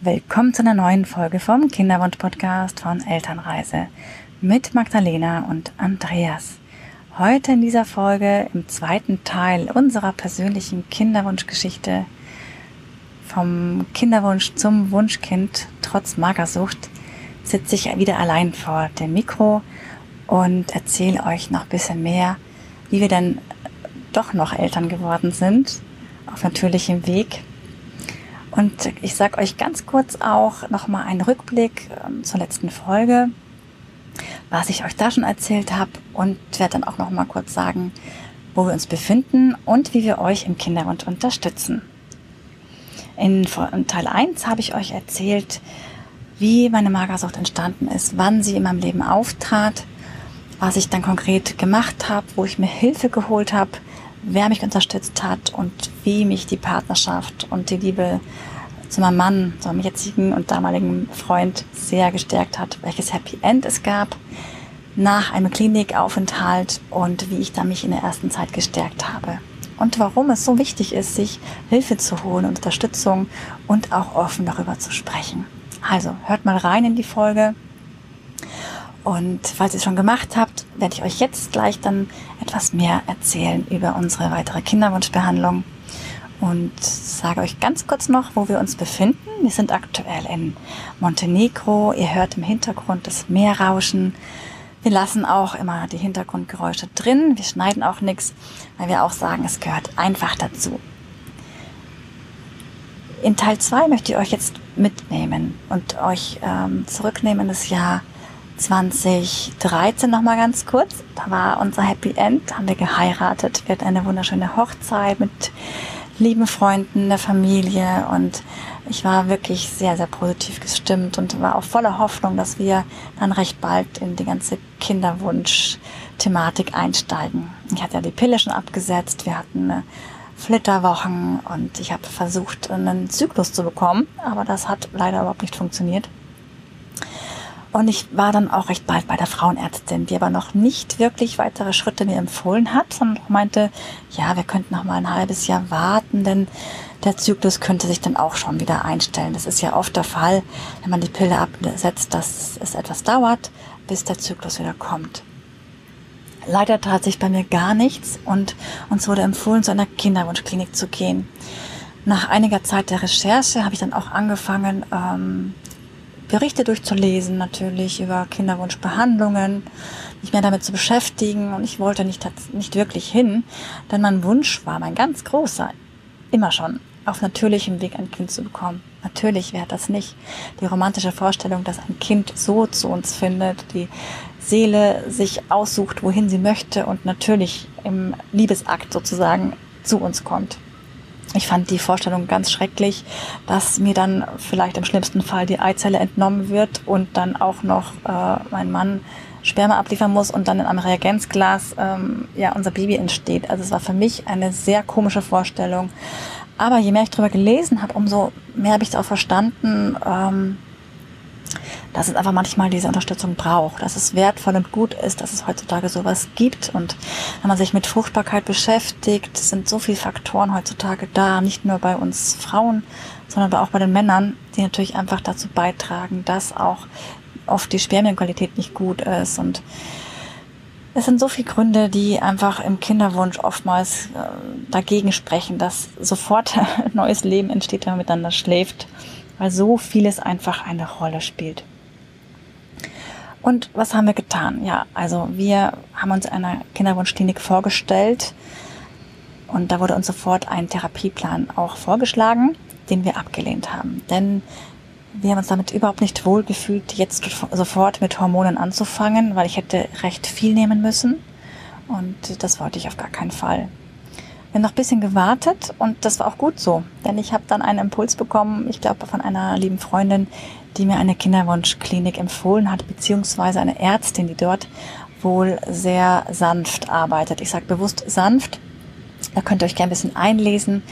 Willkommen zu einer neuen Folge vom Kinderwunsch-Podcast von Elternreise mit Magdalena und Andreas. Heute in dieser Folge im zweiten Teil unserer persönlichen Kinderwunschgeschichte vom Kinderwunsch zum Wunschkind trotz Magersucht sitze ich wieder allein vor dem Mikro und erzähle euch noch ein bisschen mehr, wie wir denn doch noch Eltern geworden sind, auf natürlichem Weg und ich sage euch ganz kurz auch nochmal einen Rückblick ähm, zur letzten Folge, was ich euch da schon erzählt habe und werde dann auch nochmal kurz sagen, wo wir uns befinden und wie wir euch im Kinderwunsch unterstützen. In Teil 1 habe ich euch erzählt, wie meine Magersucht entstanden ist, wann sie in meinem Leben auftrat, was ich dann konkret gemacht habe, wo ich mir Hilfe geholt habe, wer mich unterstützt hat und wie mich die Partnerschaft und die Liebe zu meinem Mann, zu meinem jetzigen und damaligen Freund sehr gestärkt hat, welches Happy End es gab nach einem Klinikaufenthalt und wie ich da mich in der ersten Zeit gestärkt habe. Und warum es so wichtig ist, sich Hilfe zu holen und Unterstützung und auch offen darüber zu sprechen. Also hört mal rein in die Folge. Und falls ihr es schon gemacht habt, werde ich euch jetzt gleich dann etwas mehr erzählen über unsere weitere Kinderwunschbehandlung und sage euch ganz kurz noch, wo wir uns befinden. Wir sind aktuell in Montenegro. Ihr hört im Hintergrund das Meer rauschen. Wir lassen auch immer die Hintergrundgeräusche drin. Wir schneiden auch nichts, weil wir auch sagen, es gehört einfach dazu. In Teil 2 möchte ich euch jetzt mitnehmen und euch ähm, zurücknehmen in das Jahr 2013 nochmal ganz kurz. Da war unser Happy End, haben wir geheiratet. Wir hatten eine wunderschöne Hochzeit mit lieben Freunden, der Familie und ich war wirklich sehr, sehr positiv gestimmt und war auch voller Hoffnung, dass wir dann recht bald in die ganze Kinderwunsch-Thematik einsteigen. Ich hatte ja die Pille schon abgesetzt, wir hatten eine Flitterwochen und ich habe versucht, einen Zyklus zu bekommen, aber das hat leider überhaupt nicht funktioniert. Und ich war dann auch recht bald bei der Frauenärztin, die aber noch nicht wirklich weitere Schritte mir empfohlen hat, sondern meinte, ja, wir könnten noch mal ein halbes Jahr warten, denn der Zyklus könnte sich dann auch schon wieder einstellen. Das ist ja oft der Fall, wenn man die Pille absetzt, dass es etwas dauert, bis der Zyklus wieder kommt. Leider tat sich bei mir gar nichts und uns wurde empfohlen, zu einer Kinderwunschklinik zu gehen. Nach einiger Zeit der Recherche habe ich dann auch angefangen, ähm, Berichte durchzulesen, natürlich über Kinderwunschbehandlungen, mich mehr damit zu beschäftigen. Und ich wollte nicht, nicht wirklich hin, denn mein Wunsch war, mein ganz großer, immer schon, auf natürlichem Weg ein Kind zu bekommen. Natürlich wäre das nicht die romantische Vorstellung, dass ein Kind so zu uns findet, die Seele sich aussucht, wohin sie möchte und natürlich im Liebesakt sozusagen zu uns kommt. Ich fand die Vorstellung ganz schrecklich, dass mir dann vielleicht im schlimmsten Fall die Eizelle entnommen wird und dann auch noch äh, mein Mann Sperma abliefern muss und dann in einem Reagenzglas ähm, ja unser Baby entsteht. Also es war für mich eine sehr komische Vorstellung. Aber je mehr ich darüber gelesen habe, umso mehr habe ich es auch verstanden, ähm, dass es einfach manchmal diese Unterstützung braucht, dass es wertvoll und gut ist, dass es heutzutage sowas gibt. Und wenn man sich mit Fruchtbarkeit beschäftigt, sind so viele Faktoren heutzutage da, nicht nur bei uns Frauen, sondern auch bei den Männern, die natürlich einfach dazu beitragen, dass auch oft die Spermienqualität nicht gut ist und es sind so viele Gründe, die einfach im Kinderwunsch oftmals äh, dagegen sprechen, dass sofort neues Leben entsteht, wenn man miteinander schläft, weil so vieles einfach eine Rolle spielt. Und was haben wir getan? Ja, also wir haben uns einer Kinderwunschklinik vorgestellt und da wurde uns sofort ein Therapieplan auch vorgeschlagen, den wir abgelehnt haben. Denn wir haben uns damit überhaupt nicht wohlgefühlt, jetzt sofort mit Hormonen anzufangen, weil ich hätte recht viel nehmen müssen und das wollte ich auf gar keinen Fall. Wir haben noch ein bisschen gewartet und das war auch gut so, denn ich habe dann einen Impuls bekommen, ich glaube von einer lieben Freundin, die mir eine Kinderwunschklinik empfohlen hat, beziehungsweise eine Ärztin, die dort wohl sehr sanft arbeitet. Ich sage bewusst sanft. Da könnt ihr euch gerne ein bisschen einlesen,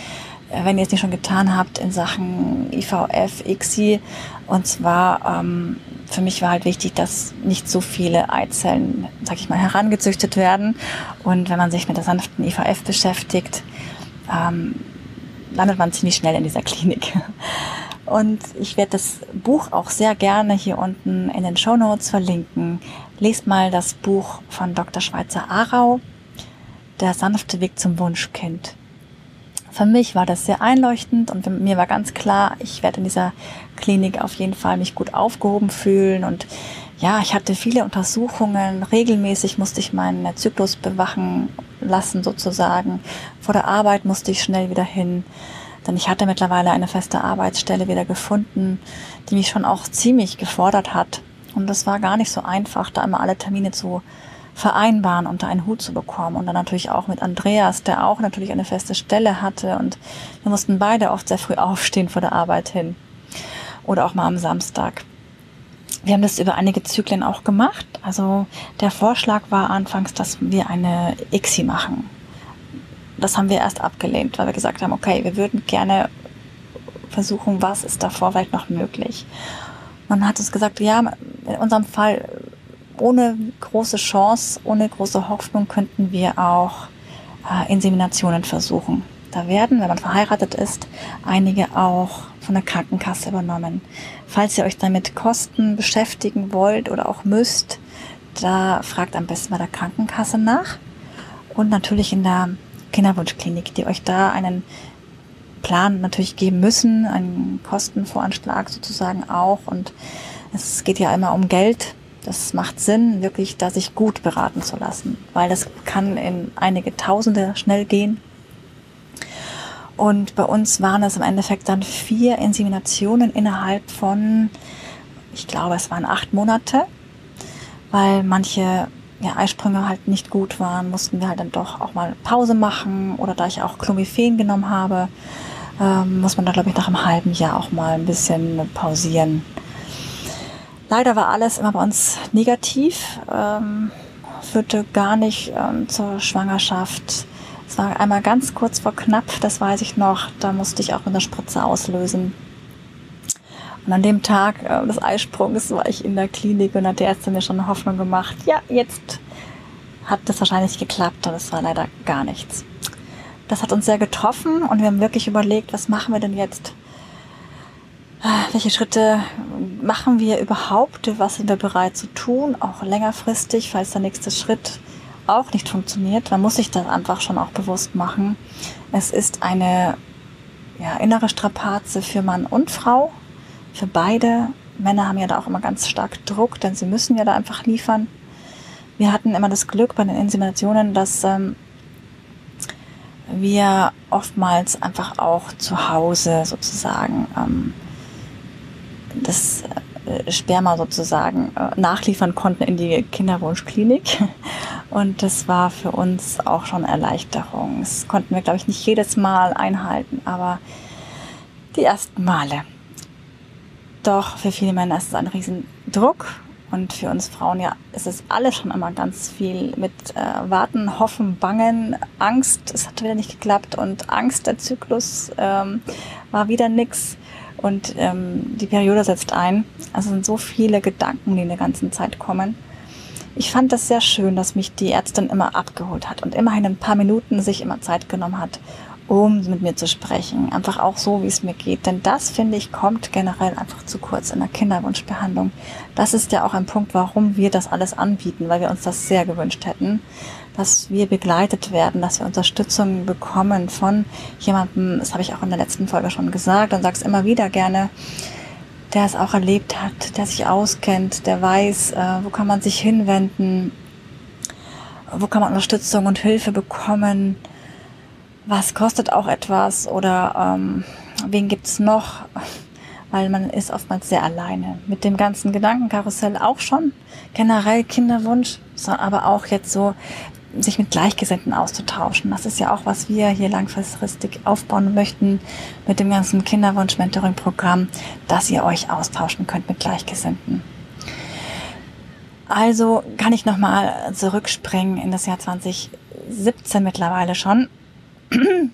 äh, wenn ihr es nicht schon getan habt in Sachen IVF, ICSI. Und zwar, ähm, für mich war halt wichtig, dass nicht so viele Eizellen, sag ich mal, herangezüchtet werden. Und wenn man sich mit der sanften IVF beschäftigt, ähm, landet man ziemlich schnell in dieser Klinik. Und ich werde das Buch auch sehr gerne hier unten in den Show Notes verlinken. Lest mal das Buch von Dr. Schweizer Arau, Der sanfte Weg zum Wunschkind. Für mich war das sehr einleuchtend und mir war ganz klar, ich werde in dieser Klinik auf jeden Fall mich gut aufgehoben fühlen und ja, ich hatte viele Untersuchungen. Regelmäßig musste ich meinen Zyklus bewachen lassen sozusagen. Vor der Arbeit musste ich schnell wieder hin. Denn ich hatte mittlerweile eine feste Arbeitsstelle wieder gefunden, die mich schon auch ziemlich gefordert hat. Und es war gar nicht so einfach, da immer alle Termine zu vereinbaren, unter einen Hut zu bekommen. Und dann natürlich auch mit Andreas, der auch natürlich eine feste Stelle hatte. Und wir mussten beide oft sehr früh aufstehen vor der Arbeit hin. Oder auch mal am Samstag. Wir haben das über einige Zyklen auch gemacht. Also der Vorschlag war anfangs, dass wir eine ICSI machen. Das haben wir erst abgelehnt, weil wir gesagt haben, okay, wir würden gerne versuchen, was ist davor vielleicht noch möglich. Man hat uns gesagt, ja, in unserem Fall ohne große Chance, ohne große Hoffnung könnten wir auch äh, Inseminationen versuchen. Da werden, wenn man verheiratet ist, einige auch von der Krankenkasse übernommen. Falls ihr euch damit Kosten beschäftigen wollt oder auch müsst, da fragt am besten bei der Krankenkasse nach und natürlich in der Kinderwunschklinik, die euch da einen Plan natürlich geben müssen, einen Kostenvoranschlag sozusagen auch. Und es geht ja immer um Geld das macht Sinn, wirklich da sich gut beraten zu lassen, weil das kann in einige Tausende schnell gehen. Und bei uns waren es im Endeffekt dann vier Inseminationen innerhalb von, ich glaube, es waren acht Monate, weil manche ja, Eisprünge halt nicht gut waren, mussten wir halt dann doch auch mal Pause machen. Oder da ich auch Clomiphen genommen habe, ähm, muss man da, glaube ich, nach einem halben Jahr auch mal ein bisschen pausieren. Leider war alles immer bei uns negativ, ähm, führte gar nicht ähm, zur Schwangerschaft. Es war einmal ganz kurz vor knapp, das weiß ich noch, da musste ich auch eine Spritze auslösen. Und an dem Tag äh, des Eisprungs war ich in der Klinik und hat die Ärztin mir schon eine Hoffnung gemacht, ja, jetzt hat das wahrscheinlich geklappt und es war leider gar nichts. Das hat uns sehr getroffen und wir haben wirklich überlegt, was machen wir denn jetzt? welche Schritte machen wir überhaupt? Was sind wir bereit zu tun? Auch längerfristig, falls der nächste Schritt auch nicht funktioniert, dann muss ich das einfach schon auch bewusst machen. Es ist eine ja, innere Strapaze für Mann und Frau, für beide. Männer haben ja da auch immer ganz stark Druck, denn sie müssen ja da einfach liefern. Wir hatten immer das Glück bei den Inseminationen, dass ähm, wir oftmals einfach auch zu Hause sozusagen ähm, das äh, Sperma sozusagen äh, nachliefern konnten in die Kinderwunschklinik. Und das war für uns auch schon Erleichterung. Das konnten wir, glaube ich, nicht jedes Mal einhalten, aber die ersten Male. Doch für viele Männer ist es ein Riesendruck und für uns Frauen ja ist es alles schon immer ganz viel mit äh, Warten, Hoffen, Bangen, Angst. Es hat wieder nicht geklappt und Angst, der Zyklus ähm, war wieder nix und ähm, die Periode setzt ein. Also sind so viele Gedanken, die in der ganzen Zeit kommen. Ich fand das sehr schön, dass mich die Ärztin immer abgeholt hat und immerhin ein paar Minuten sich immer Zeit genommen hat, um mit mir zu sprechen. Einfach auch so, wie es mir geht. Denn das, finde ich, kommt generell einfach zu kurz in der Kinderwunschbehandlung. Das ist ja auch ein Punkt, warum wir das alles anbieten, weil wir uns das sehr gewünscht hätten dass wir begleitet werden, dass wir Unterstützung bekommen von jemandem, das habe ich auch in der letzten Folge schon gesagt und sage es immer wieder gerne, der es auch erlebt hat, der sich auskennt, der weiß, äh, wo kann man sich hinwenden, wo kann man Unterstützung und Hilfe bekommen, was kostet auch etwas oder ähm, wen gibt's noch, weil man ist oftmals sehr alleine. Mit dem ganzen Gedankenkarussell auch schon, generell Kinderwunsch, aber auch jetzt so, sich mit Gleichgesinnten auszutauschen. Das ist ja auch, was wir hier langfristig aufbauen möchten mit dem ganzen Kinderwunsch-Mentoring-Programm, dass ihr euch austauschen könnt mit Gleichgesinnten. Also kann ich nochmal zurückspringen in das Jahr 2017 mittlerweile schon.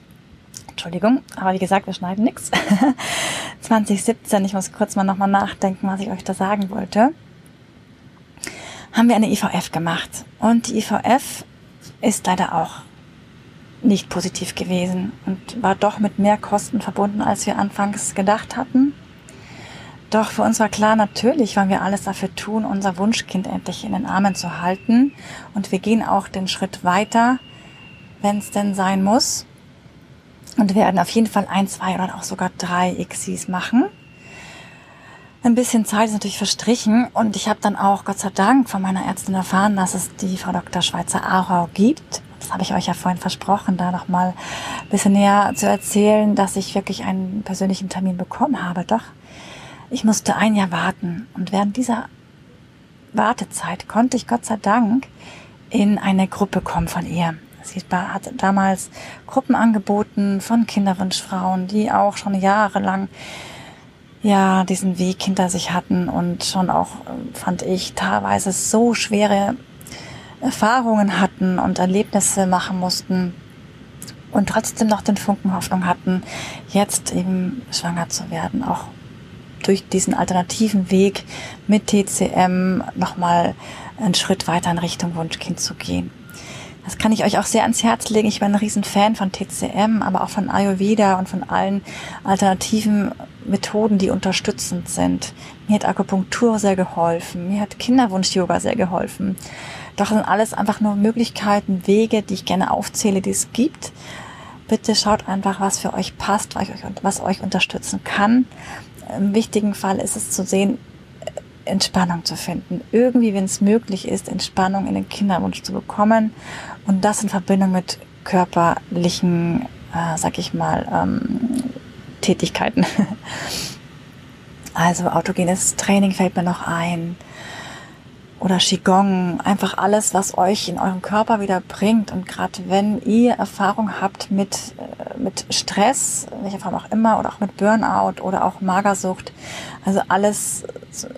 Entschuldigung, aber wie gesagt, wir schneiden nichts. 2017, ich muss kurz mal nochmal nachdenken, was ich euch da sagen wollte haben wir eine IVF gemacht. Und die IVF ist leider auch nicht positiv gewesen und war doch mit mehr Kosten verbunden, als wir anfangs gedacht hatten. Doch für uns war klar, natürlich wollen wir alles dafür tun, unser Wunschkind endlich in den Armen zu halten. Und wir gehen auch den Schritt weiter, wenn es denn sein muss. Und werden auf jeden Fall ein, zwei oder auch sogar drei ICSIs machen. Ein bisschen Zeit ist natürlich verstrichen und ich habe dann auch Gott sei Dank von meiner Ärztin erfahren, dass es die Frau Dr. Schweizer Arau gibt. Das habe ich euch ja vorhin versprochen, da noch mal ein bisschen näher zu erzählen, dass ich wirklich einen persönlichen Termin bekommen habe. Doch ich musste ein Jahr warten und während dieser Wartezeit konnte ich Gott sei Dank in eine Gruppe kommen von ihr. Sie hat damals Gruppen angeboten von Kinderwunschfrauen, die auch schon jahrelang ja diesen Weg hinter sich hatten und schon auch, fand ich, teilweise so schwere Erfahrungen hatten und Erlebnisse machen mussten und trotzdem noch den Funken Hoffnung hatten, jetzt eben schwanger zu werden, auch durch diesen alternativen Weg mit TCM nochmal einen Schritt weiter in Richtung Wunschkind zu gehen. Das kann ich euch auch sehr ans Herz legen. Ich bin ein riesen Fan von TCM, aber auch von Ayurveda und von allen alternativen Methoden, die unterstützend sind. Mir hat Akupunktur sehr geholfen. Mir hat Kinderwunsch-Yoga sehr geholfen. Doch sind alles einfach nur Möglichkeiten, Wege, die ich gerne aufzähle, die es gibt. Bitte schaut einfach, was für euch passt, was euch unterstützen kann. Im wichtigen Fall ist es zu sehen, Entspannung zu finden. Irgendwie, wenn es möglich ist, Entspannung in den Kinderwunsch zu bekommen und das in Verbindung mit körperlichen, äh, sag ich mal, ähm, Tätigkeiten. also autogenes Training fällt mir noch ein oder Qigong, einfach alles, was euch in eurem Körper wieder bringt. Und gerade wenn ihr Erfahrung habt mit, äh, mit Stress, welcher Form auch immer, oder auch mit Burnout oder auch Magersucht, also alles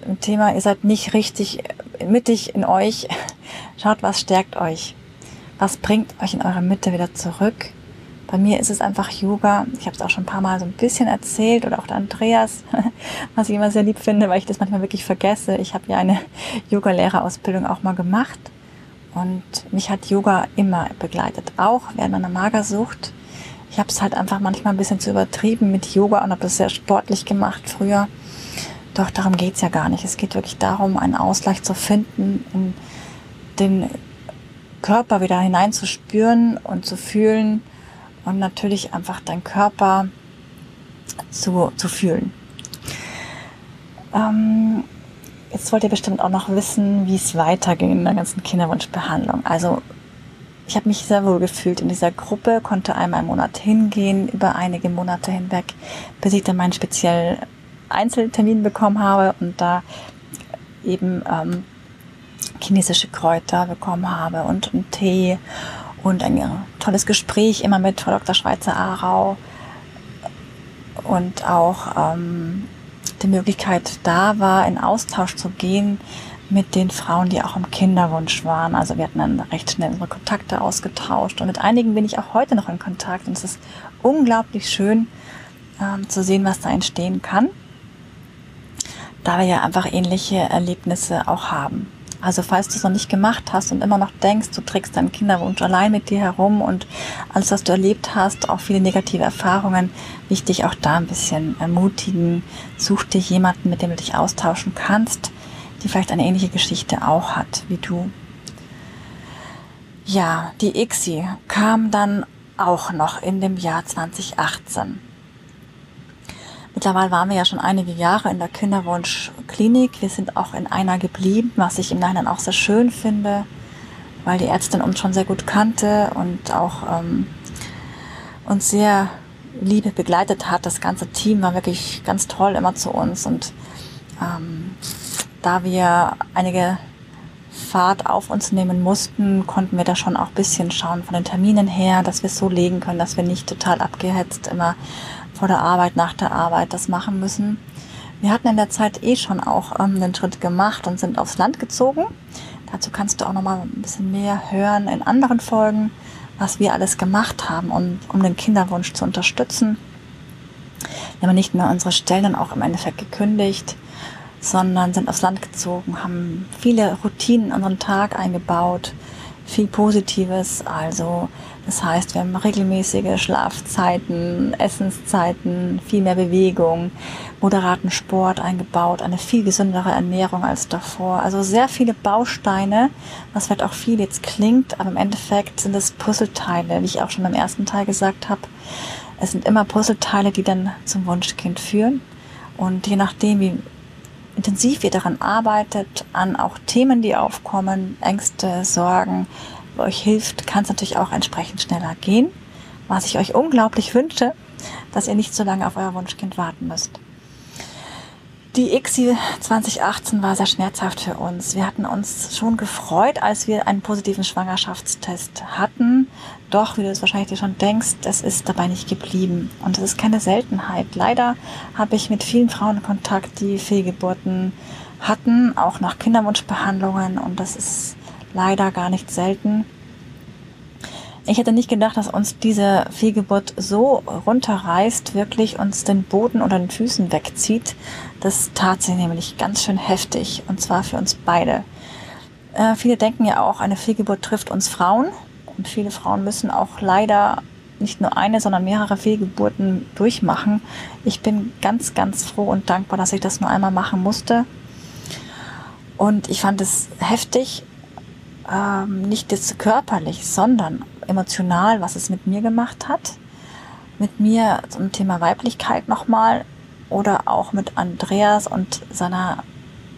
im Thema, ihr seid nicht richtig mittig in euch, schaut, was stärkt euch. Was bringt euch in eure Mitte wieder zurück? Bei mir ist es einfach Yoga. Ich habe es auch schon ein paar Mal so ein bisschen erzählt oder auch der Andreas, was ich immer sehr lieb finde, weil ich das manchmal wirklich vergesse. Ich habe ja eine Yoga-Lehrerausbildung auch mal gemacht und mich hat Yoga immer begleitet, auch während meiner Magersucht. Ich habe es halt einfach manchmal ein bisschen zu übertrieben mit Yoga und habe das sehr sportlich gemacht früher. Doch darum geht's ja gar nicht. Es geht wirklich darum, einen Ausgleich zu finden, in den Körper wieder hineinzuspüren und zu fühlen und natürlich einfach dein Körper zu, zu fühlen. Ähm, jetzt wollt ihr bestimmt auch noch wissen, wie es weiterging in der ganzen Kinderwunschbehandlung. Also ich habe mich sehr wohl gefühlt in dieser Gruppe, konnte einmal im Monat hingehen, über einige Monate hinweg, bis ich dann meinen speziellen Einzeltermin bekommen habe und da eben ähm, chinesische Kräuter bekommen habe und einen Tee und ein tolles Gespräch immer mit Frau Dr. Schweizer Aarau und auch ähm, die Möglichkeit da war, in Austausch zu gehen mit den Frauen, die auch im Kinderwunsch waren. Also wir hatten dann recht schnell unsere Kontakte ausgetauscht und mit einigen bin ich auch heute noch in Kontakt und es ist unglaublich schön ähm, zu sehen, was da entstehen kann, da wir ja einfach ähnliche Erlebnisse auch haben. Also falls du es noch nicht gemacht hast und immer noch denkst, du trägst deinen Kinderwunsch allein mit dir herum und alles, was du erlebt hast, auch viele negative Erfahrungen, wichtig auch da ein bisschen ermutigen. Such dir jemanden, mit dem du dich austauschen kannst, die vielleicht eine ähnliche Geschichte auch hat wie du. Ja, die ICSI kam dann auch noch in dem Jahr 2018. Mittlerweile waren wir ja schon einige Jahre in der Kinderwunschklinik. Wir sind auch in einer geblieben, was ich im Nachhinein auch sehr schön finde, weil die Ärztin uns schon sehr gut kannte und auch ähm, uns sehr liebe begleitet hat. Das ganze Team war wirklich ganz toll immer zu uns und ähm, da wir einige Fahrt auf uns nehmen mussten, konnten wir da schon auch bisschen schauen von den Terminen her, dass wir es so legen können, dass wir nicht total abgehetzt immer vor der Arbeit, nach der Arbeit das machen müssen. Wir hatten in der Zeit eh schon auch ähm, den Schritt gemacht und sind aufs Land gezogen. Dazu kannst du auch noch mal ein bisschen mehr hören in anderen Folgen, was wir alles gemacht haben, um, um den Kinderwunsch zu unterstützen. Wir haben nicht nur unsere Stellen dann auch im Endeffekt gekündigt, sondern sind aufs Land gezogen, haben viele Routinen in unseren Tag eingebaut, viel Positives, also Das heißt, wir haben regelmäßige Schlafzeiten, Essenszeiten, viel mehr Bewegung, moderaten Sport eingebaut, eine viel gesündere Ernährung als davor. Also sehr viele Bausteine, was vielleicht auch viel jetzt klingt, aber im Endeffekt sind es Puzzleteile, wie ich auch schon beim ersten Teil gesagt habe. Es sind immer Puzzleteile, die dann zum Wunschkind führen. Und je nachdem, wie intensiv ihr daran arbeitet, an auch Themen, die aufkommen, Ängste, Sorgen, euch hilft, kann es natürlich auch entsprechend schneller gehen. Was ich euch unglaublich wünsche, dass ihr nicht so lange auf euer Wunschkind warten müsst. Die ICSI 2018 war sehr schmerzhaft für uns. Wir hatten uns schon gefreut, als wir einen positiven Schwangerschaftstest hatten. Doch, wie du es wahrscheinlich schon denkst, es ist dabei nicht geblieben. Und es ist keine Seltenheit. Leider habe ich mit vielen Frauen Kontakt, die Fehlgeburten hatten, auch nach Kinderwunschbehandlungen. Und das ist leider gar nicht selten. Ich hätte nicht gedacht, dass uns diese Fehlgeburt so runterreißt, wirklich uns den Boden unter den Füßen wegzieht. Das tat sie nämlich ganz schön heftig und zwar für uns beide. Äh, viele denken ja auch, eine Fehlgeburt trifft uns Frauen und viele Frauen müssen auch leider nicht nur eine, sondern mehrere Fehlgeburten durchmachen. Ich bin ganz, ganz froh und dankbar, dass ich das nur einmal machen musste. Und ich fand es heftig, ähm, nicht jetzt körperlich, sondern emotional, was es mit mir gemacht hat. Mit mir zum Thema Weiblichkeit nochmal oder auch mit Andreas und seiner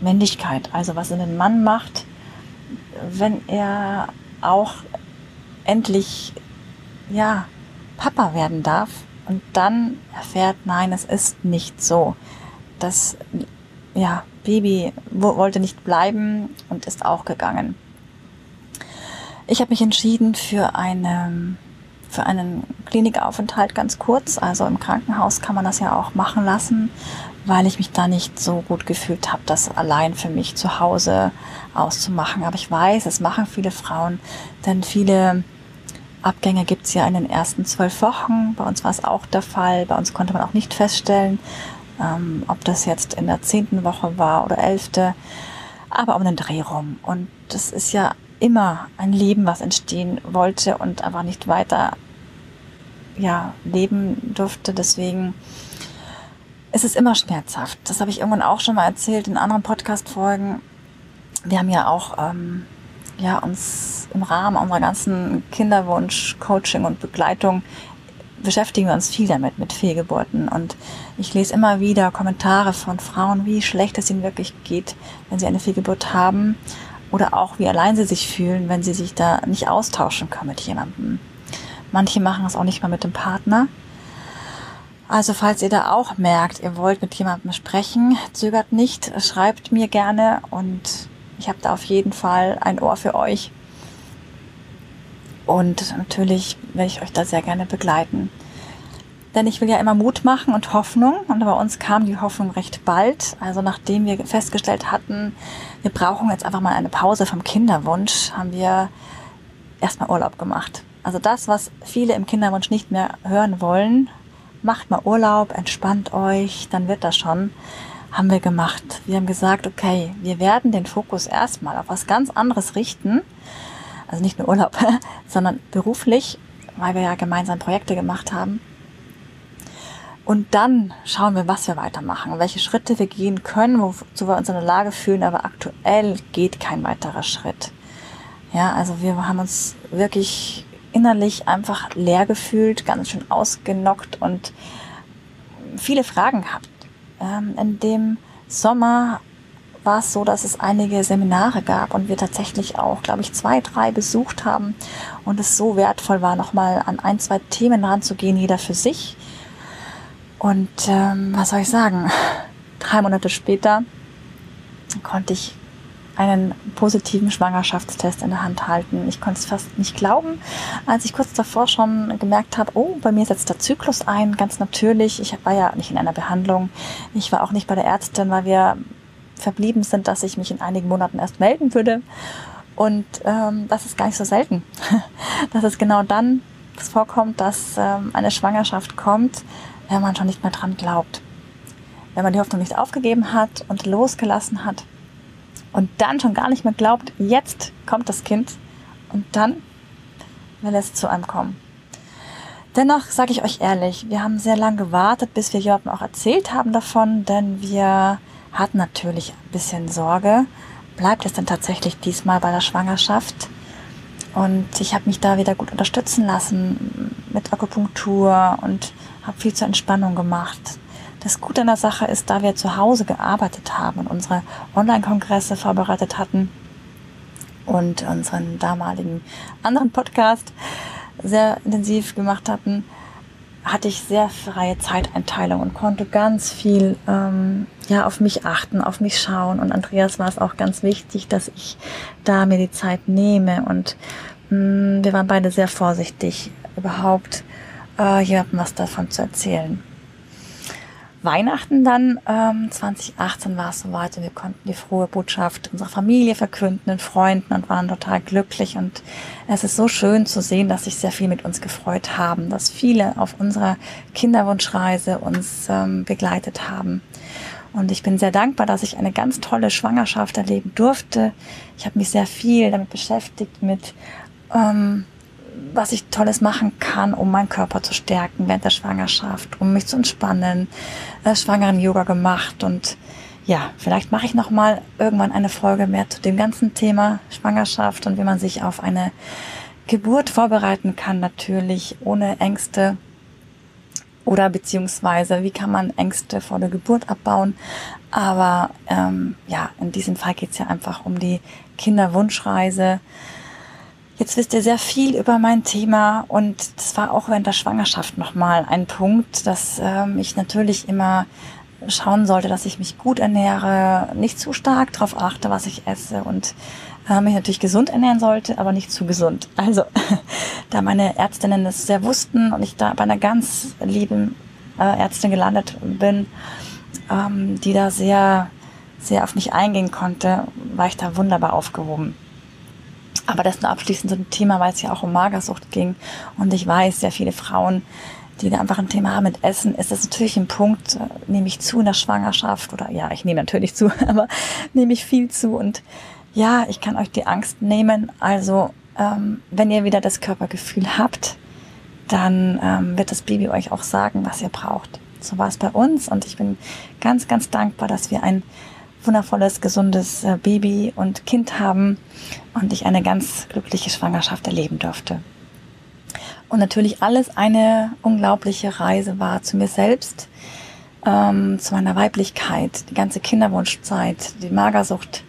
Männlichkeit, also was den Mann macht, wenn er auch endlich, ja, Papa werden darf und dann erfährt, nein, es ist nicht so. Das, ja, Baby wollte nicht bleiben und ist auch gegangen. Ich habe mich entschieden für eine für einen Klinikaufenthalt ganz kurz. Also im Krankenhaus kann man das ja auch machen lassen, weil ich mich da nicht so gut gefühlt habe, das allein für mich zu Hause auszumachen. Aber ich weiß, es machen viele Frauen, denn viele Abgänge gibt es ja in den ersten zwölf Wochen. Bei uns war es auch der Fall. Bei uns konnte man auch nicht feststellen, ähm, ob das jetzt in der zehnten Woche war oder elfte, aber um den Dreh rum. Und das ist ja immer ein Leben, was entstehen wollte und einfach nicht weiter ja, leben durfte. Deswegen ist es immer schmerzhaft. Das habe ich irgendwann auch schon mal erzählt in anderen Podcast-Folgen. Wir haben ja auch ähm, ja, uns im Rahmen unserer ganzen Kinderwunsch, Coaching und Begleitung beschäftigen wir uns viel damit, mit Fehlgeburten. Und ich lese immer wieder Kommentare von Frauen, wie schlecht es ihnen wirklich geht, wenn sie eine Fehlgeburt haben oder auch wie allein sie sich fühlen, wenn sie sich da nicht austauschen können mit jemandem. Manche machen das auch nicht mal mit dem Partner. Also falls ihr da auch merkt, ihr wollt mit jemandem sprechen, zögert nicht, schreibt mir gerne und ich habe da auf jeden Fall ein Ohr für euch. Und natürlich werde ich euch da sehr gerne begleiten. Denn ich will ja immer Mut machen und Hoffnung. Und bei uns kam die Hoffnung recht bald. Also nachdem wir festgestellt hatten, wir brauchen jetzt einfach mal eine Pause vom Kinderwunsch, haben wir erstmal Urlaub gemacht. Also das, was viele im Kinderwunsch nicht mehr hören wollen, macht mal Urlaub, entspannt euch, dann wird das schon, haben wir gemacht. Wir haben gesagt, okay, wir werden den Fokus erstmal auf was ganz anderes richten. Also nicht nur Urlaub, sondern beruflich, weil wir ja gemeinsam Projekte gemacht haben. Und dann schauen wir, was wir weitermachen, welche Schritte wir gehen können, wozu wir uns in der Lage fühlen, aber aktuell geht kein weiterer Schritt. Ja, also wir haben uns wirklich innerlich einfach leer gefühlt, ganz schön ausgenockt und viele Fragen gehabt. Ähm, in dem Sommer war es so, dass es einige Seminare gab und wir tatsächlich auch, glaube ich, zwei, drei besucht haben und es so wertvoll war, nochmal an ein, zwei Themen ranzugehen, jeder für sich und ähm, was soll ich sagen? Drei Monate später konnte ich einen positiven Schwangerschaftstest in der Hand halten. Ich konnte es fast nicht glauben, als ich kurz davor schon gemerkt habe, oh, bei mir setzt der Zyklus ein, ganz natürlich. Ich war ja nicht in einer Behandlung. Ich war auch nicht bei der Ärztin, weil wir verblieben sind, dass ich mich in einigen Monaten erst melden würde. Und ähm, das ist gar nicht so selten, dass es genau dann vorkommt, dass ähm, eine Schwangerschaft kommt, wenn man schon nicht mehr dran glaubt. Wenn man die Hoffnung nicht aufgegeben hat und losgelassen hat und dann schon gar nicht mehr glaubt, jetzt kommt das Kind und dann will es zu einem kommen. Dennoch sage ich euch ehrlich, wir haben sehr lange gewartet, bis wir jemandem auch erzählt haben davon, denn wir hatten natürlich ein bisschen Sorge. Bleibt es denn tatsächlich diesmal bei der Schwangerschaft? Und ich habe mich da wieder gut unterstützen lassen mit Akupunktur und habe viel zur Entspannung gemacht. Das Gute an der Sache ist, da wir zu Hause gearbeitet haben und unsere Online-Kongresse vorbereitet hatten und unseren damaligen anderen Podcast sehr intensiv gemacht hatten, hatte ich sehr freie Zeiteinteilung und konnte ganz viel ähm, ja auf mich achten, auf mich schauen. Und Andreas war es auch ganz wichtig, dass ich da mir die Zeit nehme. Und mh, mm, wir waren beide sehr vorsichtig, überhaupt äh, jemandem was davon zu erzählen. Weihnachten dann, ähm, 2018 war es soweit und wir konnten die frohe Botschaft unserer Familie verkünden, den Freunden und waren total glücklich. Und es ist so schön zu sehen, dass sich sehr viel mit uns gefreut haben, dass viele auf unserer Kinderwunschreise uns ähm, begleitet haben. Und ich bin sehr dankbar, dass ich eine ganz tolle Schwangerschaft erleben durfte. Ich habe mich sehr viel damit beschäftigt, mit ähm, was ich Tolles machen kann, um meinen Körper zu stärken während der Schwangerschaft, um mich zu entspannen, äh, schwangeren Yoga gemacht und ja, vielleicht mache ich noch mal irgendwann eine Folge mehr zu dem ganzen Thema Schwangerschaft und wie man sich auf eine Geburt vorbereiten kann, natürlich ohne Ängste oder beziehungsweise wie kann man Ängste vor der Geburt abbauen. Aber ähm, ja, in diesem Fall geht es ja einfach um die Kinderwunschreise. Jetzt wisst ihr sehr viel über mein Thema und das war auch während der Schwangerschaft nochmal ein Punkt, dass ähm, ich natürlich immer schauen sollte, dass ich mich gut ernähre, nicht zu stark darauf achte, was ich esse und äh, mich natürlich gesund ernähren sollte, aber nicht zu gesund. Also, da meine Ärztinnen das sehr wussten und ich da bei einer ganz lieben äh, Ärztin gelandet bin, ähm, die da sehr, sehr auf mich eingehen konnte, war ich da wunderbar aufgehoben. Aber das nur abschließend so ein Thema, weil es ja auch um Magersucht ging. Und ich weiß, sehr viele Frauen, die da einfach ein Thema haben mit Essen, ist das natürlich ein Punkt, äh, nehme ich zu in der Schwangerschaft oder ja, ich nehme natürlich zu, aber nehme ich viel zu und ja, ich kann euch die Angst nehmen. Also, ähm, wenn ihr wieder das Körpergefühl habt, dann ähm, wird das Baby euch auch sagen, was ihr braucht. So war es bei uns und ich bin ganz, ganz dankbar, dass wir ein wundervolles, gesundes äh, Baby und Kind haben und ich eine ganz glückliche Schwangerschaft erleben durfte. Und natürlich alles eine unglaubliche Reise war zu mir selbst, ähm, zu meiner Weiblichkeit, die ganze Kinderwunschzeit, die Magersucht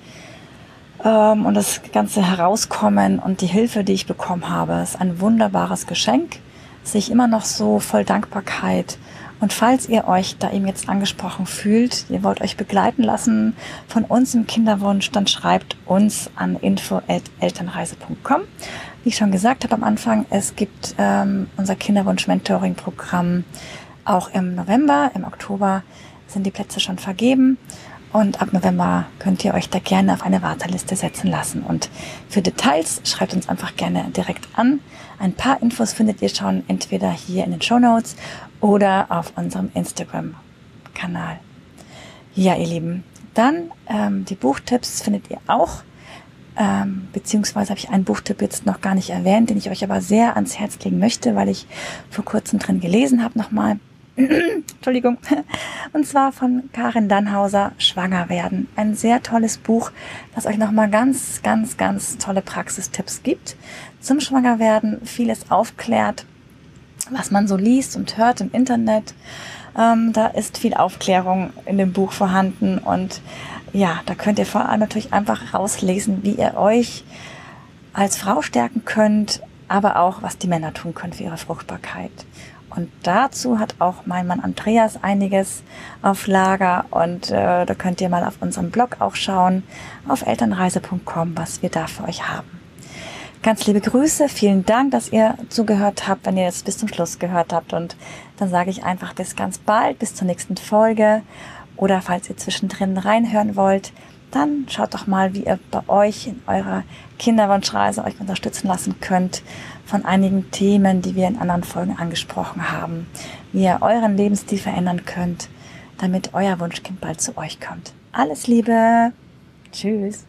ähm, und das ganze Herauskommen und die Hilfe, die ich bekommen habe, ist ein wunderbares Geschenk. Sehe ich immer noch so voll Dankbarkeit und falls ihr euch da eben jetzt angesprochen fühlt, ihr wollt euch begleiten lassen von uns im Kinderwunsch, dann schreibt uns an info.elternreise.com. Wie ich schon gesagt habe am Anfang, es gibt ähm, unser Kinderwunsch-Mentoring-Programm auch im November. Im Oktober sind die Plätze schon vergeben. Und ab November könnt ihr euch da gerne auf eine Warteliste setzen lassen. Und für Details schreibt uns einfach gerne direkt an. Ein paar Infos findet ihr schon entweder hier in den Show Notes oder auf unserem Instagram-Kanal. Ja, ihr Lieben, dann ähm, die Buchtipps findet ihr auch. Ähm, beziehungsweise habe ich einen Buchtipp jetzt noch gar nicht erwähnt, den ich euch aber sehr ans Herz legen möchte, weil ich vor kurzem drin gelesen habe nochmal. Entschuldigung. Und zwar von Karin Dannhauser, Schwanger werden. Ein sehr tolles Buch, das euch nochmal ganz, ganz, ganz tolle Praxistipps gibt zum Schwangerwerden, vieles aufklärt, was man so liest und hört im Internet. Ähm, da ist viel Aufklärung in dem Buch vorhanden und ja, da könnt ihr vor allem natürlich einfach rauslesen, wie ihr euch als Frau stärken könnt, aber auch, was die Männer tun können für ihre Fruchtbarkeit. Und dazu hat auch mein Mann Andreas einiges auf Lager und äh, da könnt ihr mal auf unserem Blog auch schauen, auf elternreise.com, was wir da für euch haben. Ganz liebe Grüße, vielen Dank, dass ihr zugehört habt, wenn ihr jetzt bis zum Schluss gehört habt. Und dann sage ich einfach bis ganz bald, bis zur nächsten Folge. Oder falls ihr zwischendrin reinhören wollt, dann schaut doch mal, wie ihr bei euch in eurer Kinderwunschreise euch unterstützen lassen könnt von einigen Themen, die wir in anderen Folgen angesprochen haben. Wie ihr euren Lebensstil verändern könnt, damit euer Wunschkind bald zu euch kommt. Alles Liebe. Tschüss.